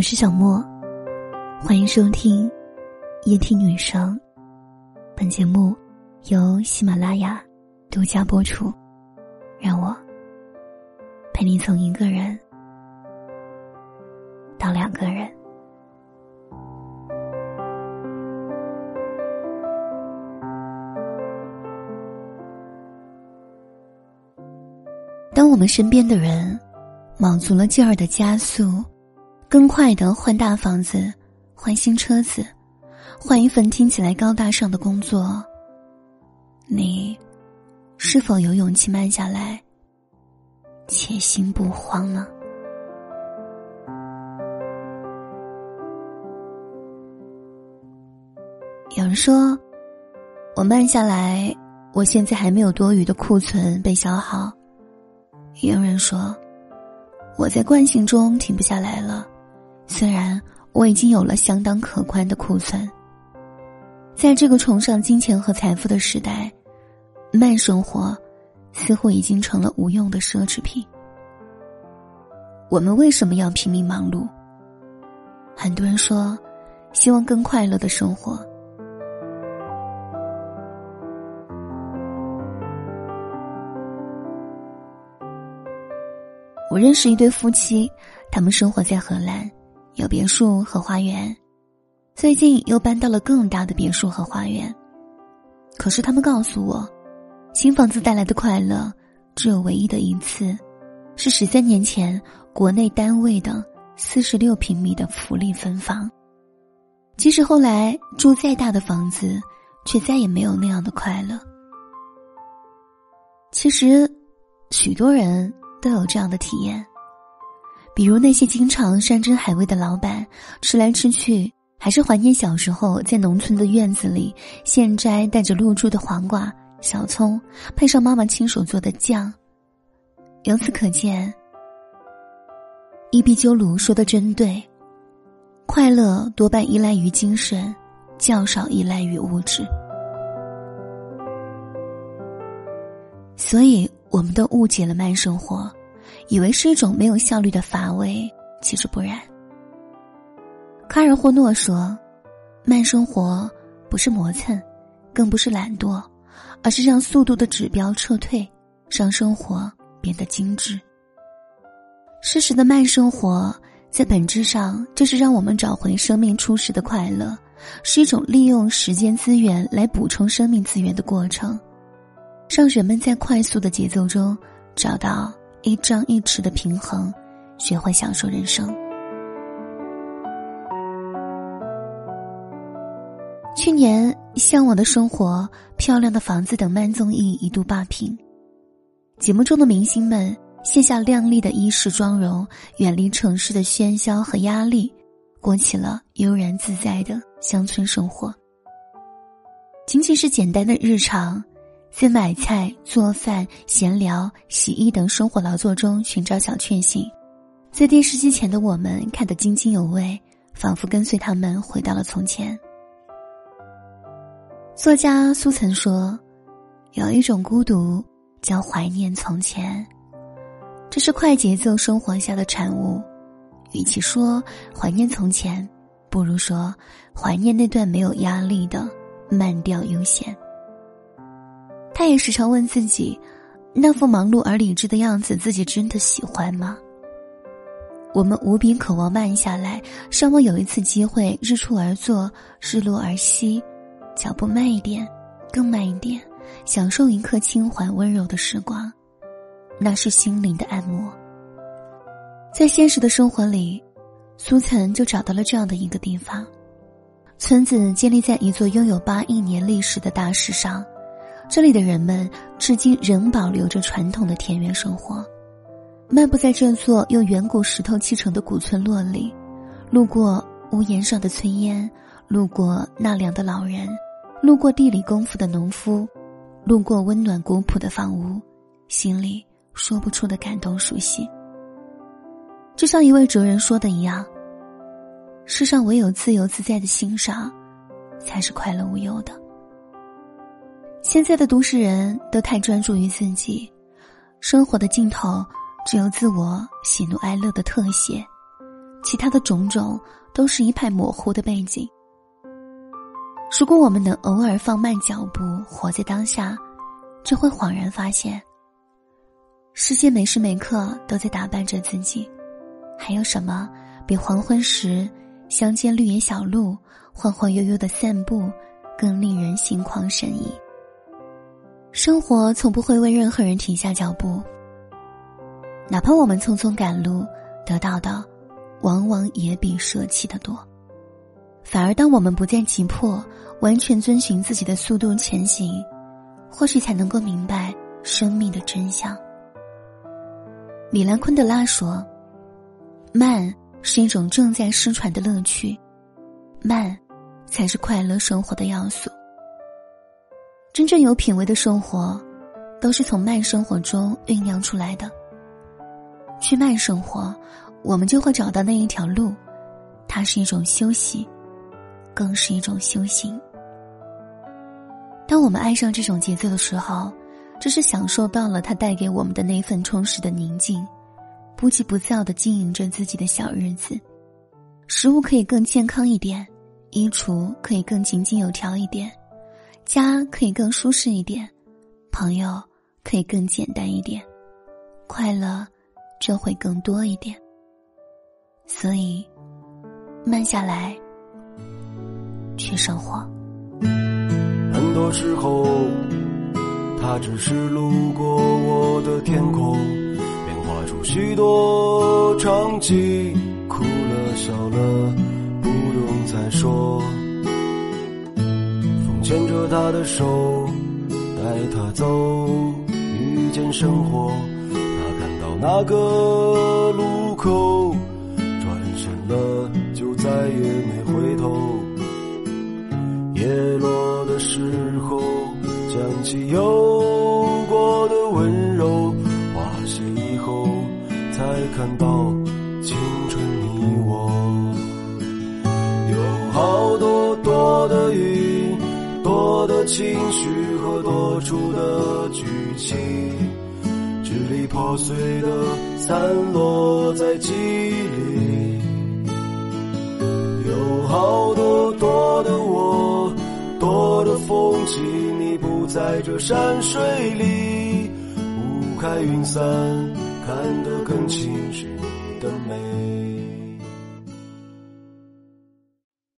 我是小莫，欢迎收听夜听女生。本节目由喜马拉雅独家播出。让我陪你从一个人到两个人。当我们身边的人卯足了劲儿的加速。更快的换大房子，换新车子，换一份听起来高大上的工作。你是否有勇气慢下来，且心不慌呢？有人说，我慢下来，我现在还没有多余的库存被消耗；也有人说，我在惯性中停不下来了。虽然我已经有了相当可观的库存，在这个崇尚金钱和财富的时代，慢生活似乎已经成了无用的奢侈品。我们为什么要拼命忙碌？很多人说，希望更快乐的生活。我认识一对夫妻，他们生活在荷兰。有别墅和花园，最近又搬到了更大的别墅和花园。可是他们告诉我，新房子带来的快乐只有唯一的一次，是十三年前国内单位的四十六平米的福利分房。即使后来住再大的房子，却再也没有那样的快乐。其实，许多人都有这样的体验。比如那些经常山珍海味的老板，吃来吃去还是怀念小时候在农村的院子里现摘带着露珠的黄瓜、小葱，配上妈妈亲手做的酱。由此可见，伊壁鸠鲁说的真对，快乐多半依赖于精神，较少依赖于物质。所以，我们都误解了慢生活。以为是一种没有效率的乏味，其实不然。卡尔霍诺说：“慢生活不是磨蹭，更不是懒惰，而是让速度的指标撤退，让生活变得精致。”适时的慢生活，在本质上就是让我们找回生命初始的快乐，是一种利用时间资源来补充生命资源的过程，让人们在快速的节奏中找到。一张一弛的平衡，学会享受人生。去年，《向往的生活》《漂亮的房子》等慢综艺一度霸屏。节目中的明星们卸下靓丽的衣饰妆容，远离城市的喧嚣和压力，过起了悠然自在的乡村生活。仅仅是简单的日常。在买菜、做饭、闲聊、洗衣等生活劳作中寻找小确幸，在电视机前的我们看得津津有味，仿佛跟随他们回到了从前。作家苏岑说：“有一种孤独叫怀念从前，这是快节奏生活下的产物。与其说怀念从前，不如说怀念那段没有压力的慢调悠闲。”他也时常问自己：“那副忙碌而理智的样子，自己真的喜欢吗？”我们无比渴望慢下来，稍望有一次机会日出而作，日落而息，脚步慢一点，更慢一点，享受一刻轻缓温柔的时光，那是心灵的按摩。在现实的生活里，苏岑就找到了这样的一个地方，村子建立在一座拥有八亿年历史的大石上。这里的人们至今仍保留着传统的田园生活，漫步在这座用远古石头砌成的古村落里，路过屋檐上的炊烟，路过纳凉的老人，路过地里功夫的农夫，路过温暖古朴的房屋，心里说不出的感动熟悉。就像一位哲人说的一样：“世上唯有自由自在的欣赏，才是快乐无忧的。”现在的都市人都太专注于自己，生活的尽头只有自我喜怒哀乐的特写，其他的种种都是一派模糊的背景。如果我们能偶尔放慢脚步，活在当下，就会恍然发现，世界每时每刻都在打扮着自己。还有什么比黄昏时乡间绿野小路、晃晃悠悠的散步更令人心旷神怡？生活从不会为任何人停下脚步，哪怕我们匆匆赶路，得到的往往也比舍弃的多。反而，当我们不再急迫，完全遵循自己的速度前行，或许才能够明白生命的真相。米兰昆德拉说：“慢是一种正在失传的乐趣，慢才是快乐生活的要素。”真正有品味的生活，都是从慢生活中酝酿出来的。去慢生活，我们就会找到那一条路，它是一种休息，更是一种修行。当我们爱上这种节奏的时候，就是享受到了它带给我们的那份充实的宁静，不急不躁的经营着自己的小日子，食物可以更健康一点，衣橱可以更井井有条一点。家可以更舒适一点，朋友可以更简单一点，快乐就会更多一点。所以，慢下来去生活。很多时候，他只是路过我的天空，变化出许多场景，哭了笑了，不用再说。牵着他的手，带他走，遇见生活。他看到那个路口，转身了，就再也没回头。叶落的时候，想起有过的温柔，花谢以后，才看到青春你我。有好多多的雨。多的情绪和多出的剧情，支离破碎的散落在记忆里。有好多多的我，多的风景，你不在这山水里。雾开云散，看得更清是你的美。